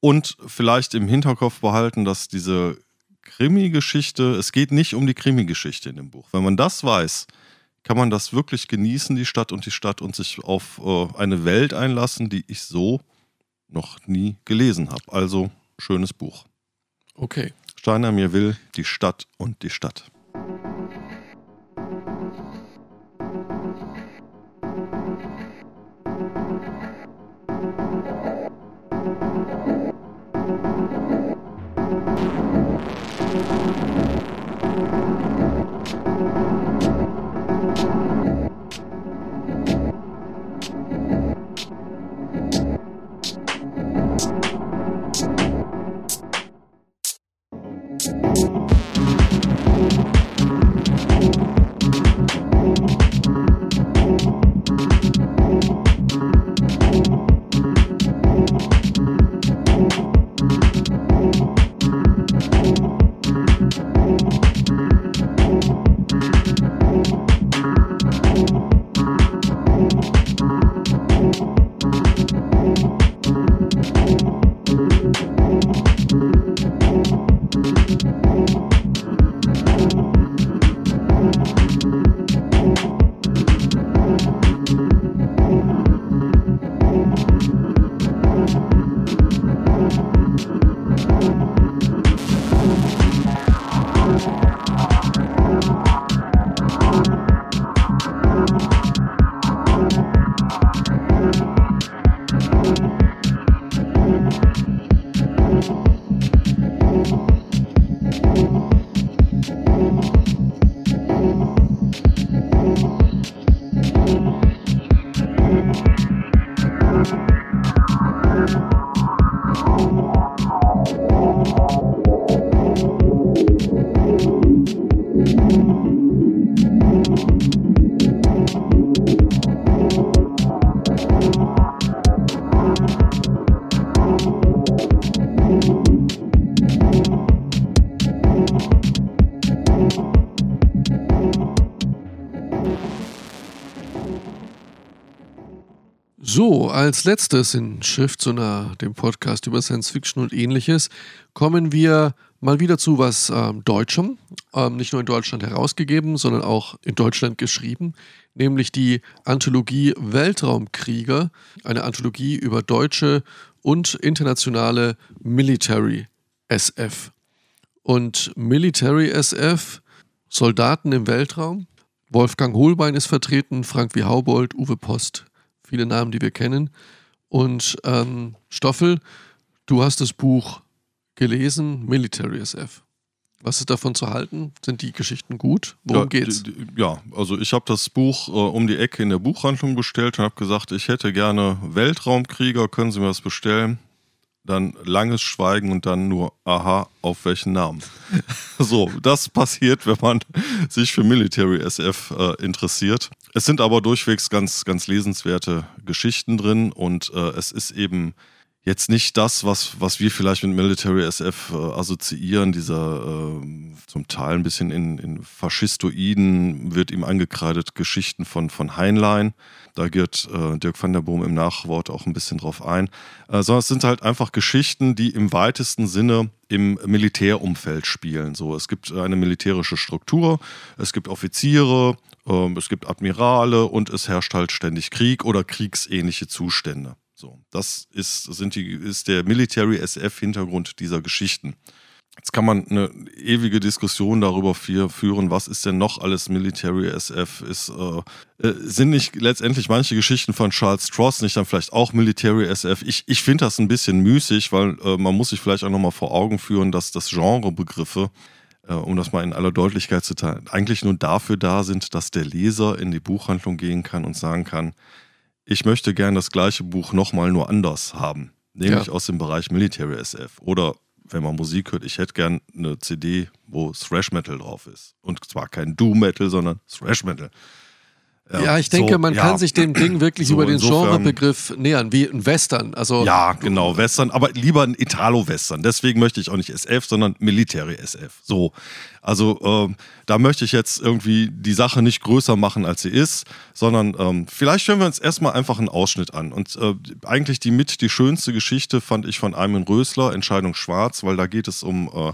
Und vielleicht im Hinterkopf behalten, dass diese Krimi-Geschichte, es geht nicht um die Krimi-Geschichte in dem Buch. Wenn man das weiß, kann man das wirklich genießen, die Stadt und die Stadt, und sich auf äh, eine Welt einlassen, die ich so noch nie gelesen habe. Also schönes Buch. Okay. Steiner mir will die Stadt und die Stadt. So, als letztes in Schriftzunah, dem Podcast über Science Fiction und ähnliches, kommen wir mal wieder zu was ähm, Deutschem, ähm, nicht nur in Deutschland herausgegeben, sondern auch in Deutschland geschrieben, nämlich die Anthologie Weltraumkrieger, eine Anthologie über deutsche und internationale Military SF. Und Military SF, Soldaten im Weltraum, Wolfgang Hohlbein ist vertreten, Frank W. Haubold, Uwe Post, viele Namen, die wir kennen. Und ähm, Stoffel, du hast das Buch gelesen, Military SF. Was ist davon zu halten? Sind die Geschichten gut? Worum ja, geht's? Ja, also ich habe das Buch äh, um die Ecke in der Buchhandlung bestellt und habe gesagt, ich hätte gerne Weltraumkrieger, können Sie mir das bestellen? Dann langes Schweigen und dann nur, aha, auf welchen Namen? so, das passiert, wenn man sich für Military SF äh, interessiert. Es sind aber durchwegs ganz, ganz lesenswerte Geschichten drin und äh, es ist eben jetzt nicht das, was, was wir vielleicht mit Military SF äh, assoziieren. Dieser äh, zum Teil ein bisschen in, in Faschistoiden wird ihm angekreidet Geschichten von, von Heinlein. Da geht äh, Dirk van der Boom im Nachwort auch ein bisschen drauf ein. Äh, sondern es sind halt einfach Geschichten, die im weitesten Sinne im Militärumfeld spielen. So, es gibt eine militärische Struktur, es gibt Offiziere, ähm, es gibt Admirale und es herrscht halt ständig Krieg oder kriegsähnliche Zustände. So, das ist, sind die, ist der Military SF-Hintergrund dieser Geschichten. Jetzt kann man eine ewige Diskussion darüber führen, was ist denn noch alles Military SF? Ist, äh, äh, sind nicht letztendlich manche Geschichten von Charles Stross nicht dann vielleicht auch Military SF? Ich, ich finde das ein bisschen müßig, weil äh, man muss sich vielleicht auch nochmal vor Augen führen, dass das Genrebegriffe, äh, um das mal in aller Deutlichkeit zu teilen, eigentlich nur dafür da sind, dass der Leser in die Buchhandlung gehen kann und sagen kann, ich möchte gerne das gleiche Buch nochmal nur anders haben. Nämlich ja. aus dem Bereich Military SF. Oder wenn man Musik hört, ich hätte gerne eine CD, wo Thrash Metal drauf ist. Und zwar kein Doom Metal, sondern Thrash Metal. Ja, ja, ich denke, so, man ja. kann sich dem Ding wirklich so, über den Genrebegriff nähern, wie ein Western. Also, ja, genau, Western, aber lieber ein Italo-Western. Deswegen möchte ich auch nicht SF, sondern Military SF. So. Also ähm, da möchte ich jetzt irgendwie die Sache nicht größer machen, als sie ist, sondern ähm, vielleicht hören wir uns erstmal einfach einen Ausschnitt an. Und äh, eigentlich die mit die schönste Geschichte fand ich von Ayman Rösler, Entscheidung Schwarz, weil da geht es um äh,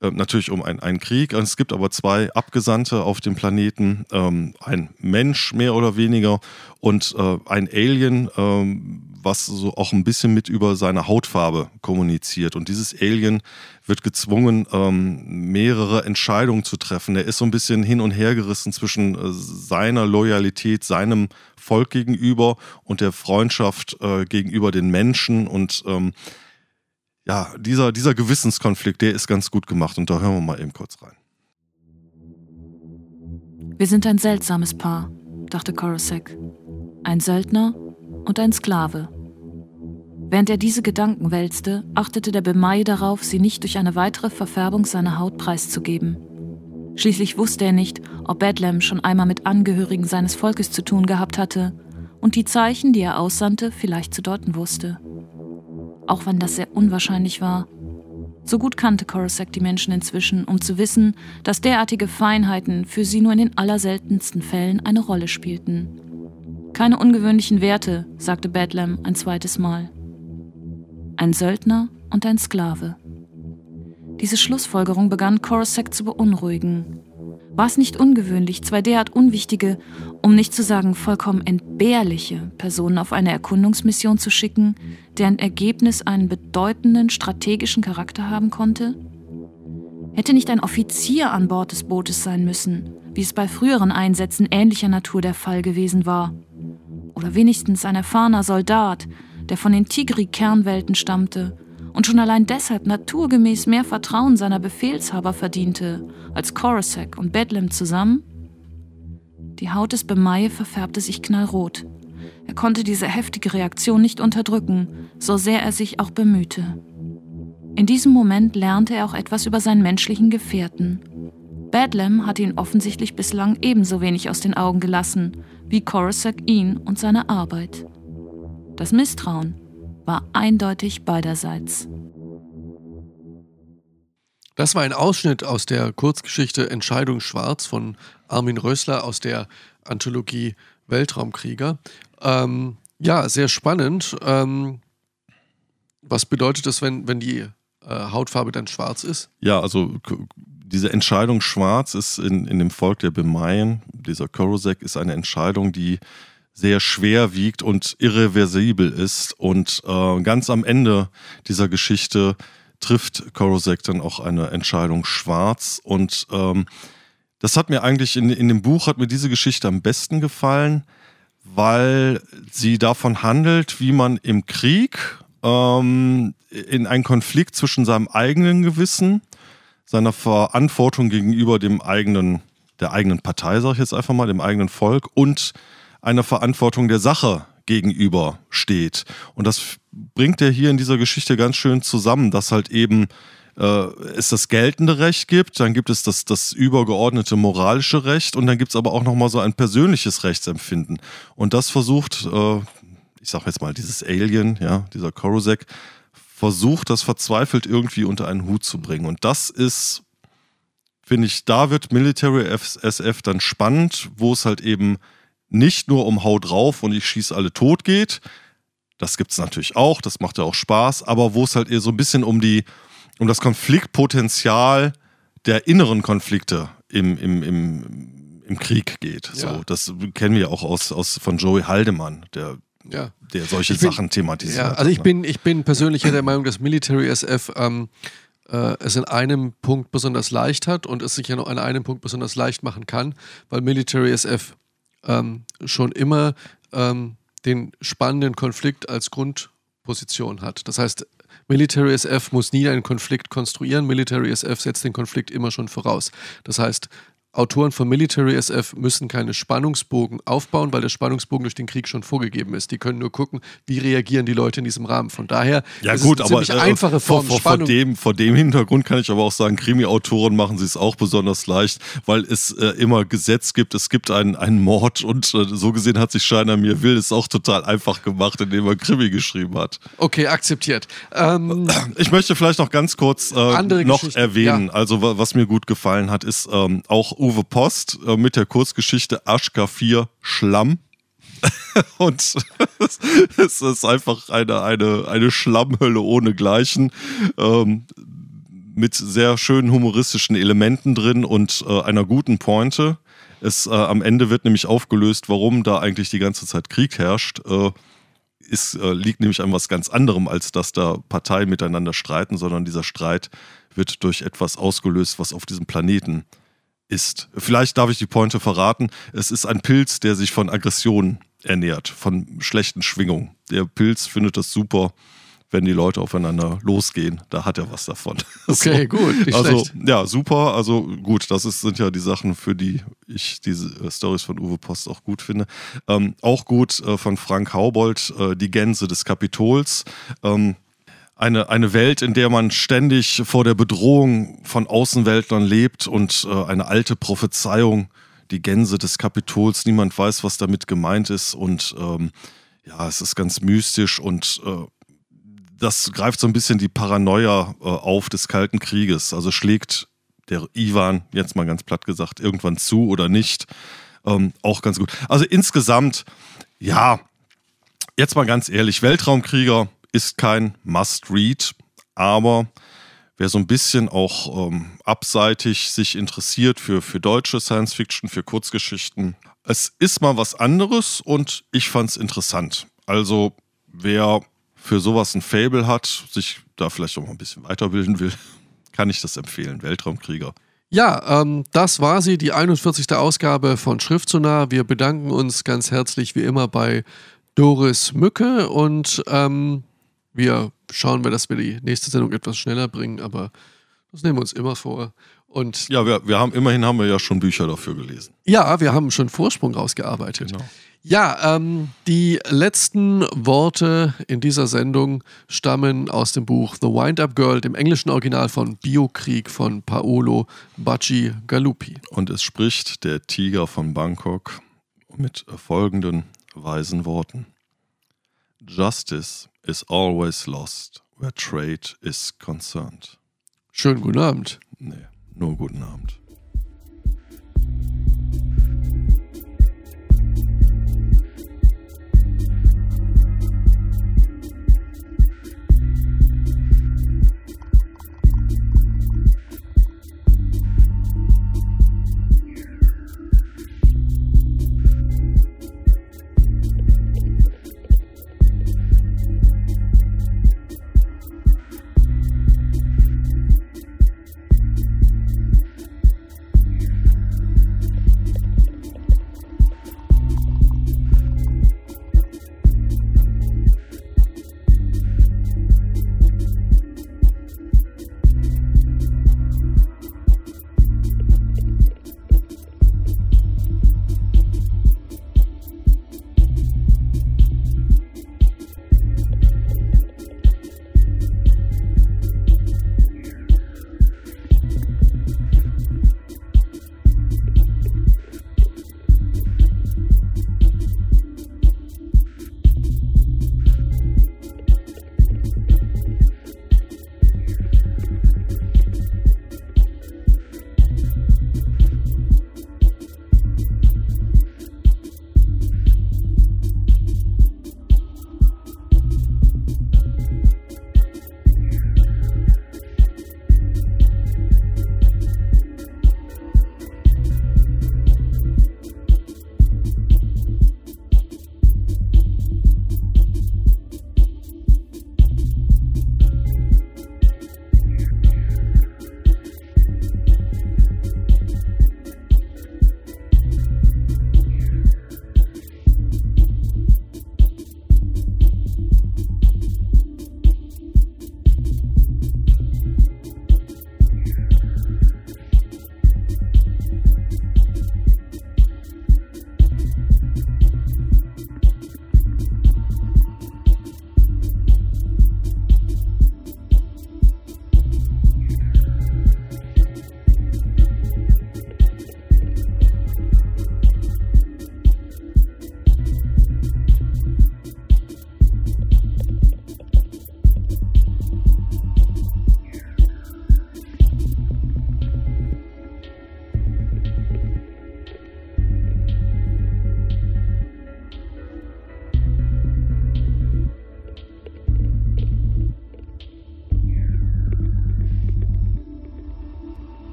äh, natürlich um ein, einen Krieg. Es gibt aber zwei Abgesandte auf dem Planeten, ähm, ein Mensch mehr oder weniger und äh, ein Alien, ähm, was so auch ein bisschen mit über seine Hautfarbe kommuniziert. Und dieses Alien wird gezwungen, ähm, mehrere Entscheidungen zu treffen. Er ist so ein bisschen hin und her gerissen zwischen äh, seiner Loyalität, seinem Volk gegenüber und der Freundschaft äh, gegenüber den Menschen und ähm, ja, dieser, dieser Gewissenskonflikt, der ist ganz gut gemacht und da hören wir mal eben kurz rein. Wir sind ein seltsames Paar, dachte Korosek. Ein Söldner und ein Sklave. Während er diese Gedanken wälzte, achtete der Bemai darauf, sie nicht durch eine weitere Verfärbung seiner Haut preiszugeben. Schließlich wusste er nicht, ob Bedlam schon einmal mit Angehörigen seines Volkes zu tun gehabt hatte und die Zeichen, die er aussandte, vielleicht zu deuten wusste auch wenn das sehr unwahrscheinlich war. So gut kannte Korosek die Menschen inzwischen, um zu wissen, dass derartige Feinheiten für sie nur in den allerseltensten Fällen eine Rolle spielten. Keine ungewöhnlichen Werte, sagte Bedlam ein zweites Mal. Ein Söldner und ein Sklave. Diese Schlussfolgerung begann Korosek zu beunruhigen. War es nicht ungewöhnlich, zwei derart unwichtige, um nicht zu sagen vollkommen entbehrliche Personen auf eine Erkundungsmission zu schicken, deren Ergebnis einen bedeutenden strategischen Charakter haben konnte? Hätte nicht ein Offizier an Bord des Bootes sein müssen, wie es bei früheren Einsätzen ähnlicher Natur der Fall gewesen war? Oder wenigstens ein erfahrener Soldat, der von den Tigri-Kernwelten stammte und schon allein deshalb naturgemäß mehr Vertrauen seiner Befehlshaber verdiente als Coruscant und Bedlam zusammen? Die Haut des Bemaye verfärbte sich knallrot. Er konnte diese heftige Reaktion nicht unterdrücken, so sehr er sich auch bemühte. In diesem Moment lernte er auch etwas über seinen menschlichen Gefährten. Bedlam hatte ihn offensichtlich bislang ebenso wenig aus den Augen gelassen wie Coruscant ihn und seine Arbeit. Das Misstrauen war eindeutig beiderseits. Das war ein Ausschnitt aus der Kurzgeschichte Entscheidung Schwarz von Armin Rössler aus der Anthologie Weltraumkrieger. Ähm, ja, sehr spannend. Ähm, was bedeutet das, wenn, wenn die äh, Hautfarbe dann schwarz ist? Ja, also diese Entscheidung schwarz ist in, in dem Volk der Bemayen, dieser Korosek, ist eine Entscheidung, die sehr schwer wiegt und irreversibel ist. Und äh, ganz am Ende dieser Geschichte trifft Korosek dann auch eine Entscheidung schwarz. Und ähm, das hat mir eigentlich in, in dem Buch, hat mir diese Geschichte am besten gefallen, weil sie davon handelt, wie man im Krieg ähm, in einen Konflikt zwischen seinem eigenen Gewissen, seiner Verantwortung gegenüber dem eigenen, der eigenen Partei, sage ich jetzt einfach mal, dem eigenen Volk und einer Verantwortung der Sache gegenüber steht. Und das bringt er hier in dieser Geschichte ganz schön zusammen, dass halt eben äh, es das geltende Recht gibt, dann gibt es das, das übergeordnete moralische Recht und dann gibt es aber auch nochmal so ein persönliches Rechtsempfinden. Und das versucht, äh, ich sag jetzt mal, dieses Alien, ja, dieser Korosek, versucht, das verzweifelt irgendwie unter einen Hut zu bringen. Und das ist, finde ich, da wird Military SF dann spannend, wo es halt eben nicht nur um Hau drauf und ich schieße alle tot geht. Das gibt es natürlich auch, das macht ja auch Spaß, aber wo es halt eher so ein bisschen um die, um das Konfliktpotenzial der inneren Konflikte im, im, im, im Krieg geht. Ja. So, das kennen wir auch aus, aus von Joey Haldemann, der, ja. der solche bin, Sachen thematisiert. Ja, also ich ne? bin, ich bin persönlich der Meinung, dass Military SF ähm, äh, es in einem Punkt besonders leicht hat und es sich ja noch an einem Punkt besonders leicht machen kann, weil Military SF ähm, schon immer ähm, den spannenden Konflikt als Grundposition hat. Das heißt, Military SF muss nie einen Konflikt konstruieren. Military SF setzt den Konflikt immer schon voraus. Das heißt, Autoren von Military SF müssen keine Spannungsbogen aufbauen, weil der Spannungsbogen durch den Krieg schon vorgegeben ist. Die können nur gucken, wie reagieren die Leute in diesem Rahmen. Von daher ja, ist gut, es eine aber, ziemlich äh, einfache Form vor, vor, vor, dem, vor dem Hintergrund kann ich aber auch sagen, Krimi-Autoren machen sie es auch besonders leicht, weil es äh, immer Gesetz gibt, es gibt einen, einen Mord und äh, so gesehen hat sich Scheiner mir will es auch total einfach gemacht, indem er Krimi geschrieben hat. Okay, akzeptiert. Ähm, ich möchte vielleicht noch ganz kurz äh, noch erwähnen, ja. also was mir gut gefallen hat, ist ähm, auch Uwe Post äh, mit der Kurzgeschichte Aschka 4 Schlamm. und es ist einfach eine, eine, eine Schlammhölle ohnegleichen. Ähm, mit sehr schönen humoristischen Elementen drin und äh, einer guten Pointe. Es, äh, am Ende wird nämlich aufgelöst, warum da eigentlich die ganze Zeit Krieg herrscht. Äh, ist, äh, liegt nämlich an was ganz anderem, als dass da Parteien miteinander streiten, sondern dieser Streit wird durch etwas ausgelöst, was auf diesem Planeten ist. Vielleicht darf ich die Pointe verraten. Es ist ein Pilz, der sich von Aggressionen ernährt, von schlechten Schwingungen. Der Pilz findet das super, wenn die Leute aufeinander losgehen. Da hat er was davon. Okay, so. gut. Also, schlecht. ja, super. Also gut, das ist, sind ja die Sachen, für die ich diese äh, Stories von Uwe Post auch gut finde. Ähm, auch gut äh, von Frank Haubold, äh, Die Gänse des Kapitols. Ähm, eine, eine Welt, in der man ständig vor der Bedrohung von Außenweltlern lebt und äh, eine alte Prophezeiung, die Gänse des Kapitols, niemand weiß, was damit gemeint ist und ähm, ja, es ist ganz mystisch und äh, das greift so ein bisschen die Paranoia äh, auf des Kalten Krieges. Also schlägt der Ivan, jetzt mal ganz platt gesagt, irgendwann zu oder nicht. Ähm, auch ganz gut. Also insgesamt, ja, jetzt mal ganz ehrlich, Weltraumkrieger, ist kein Must-Read, aber wer so ein bisschen auch ähm, abseitig sich interessiert für, für deutsche Science-Fiction, für Kurzgeschichten, es ist mal was anderes und ich fand es interessant. Also wer für sowas ein Fable hat, sich da vielleicht auch mal ein bisschen weiterbilden will, kann ich das empfehlen. Weltraumkrieger. Ja, ähm, das war sie, die 41. Ausgabe von Schriftsonar. Wir bedanken uns ganz herzlich wie immer bei Doris Mücke und ähm, wir schauen mal, dass wir die nächste Sendung etwas schneller bringen, aber das nehmen wir uns immer vor. Und Ja, wir, wir haben immerhin haben wir ja schon Bücher dafür gelesen. ja, wir haben schon Vorsprung rausgearbeitet. Genau. Ja, ähm, die letzten Worte in dieser Sendung stammen aus dem Buch The Wind-Up Girl, dem englischen Original von Biokrieg von Paolo Bacci Galuppi. Und es spricht der Tiger von Bangkok mit folgenden weisen Worten. Justice is always lost where trade is concerned. Schönen guten Abend. Nee, nur guten Abend.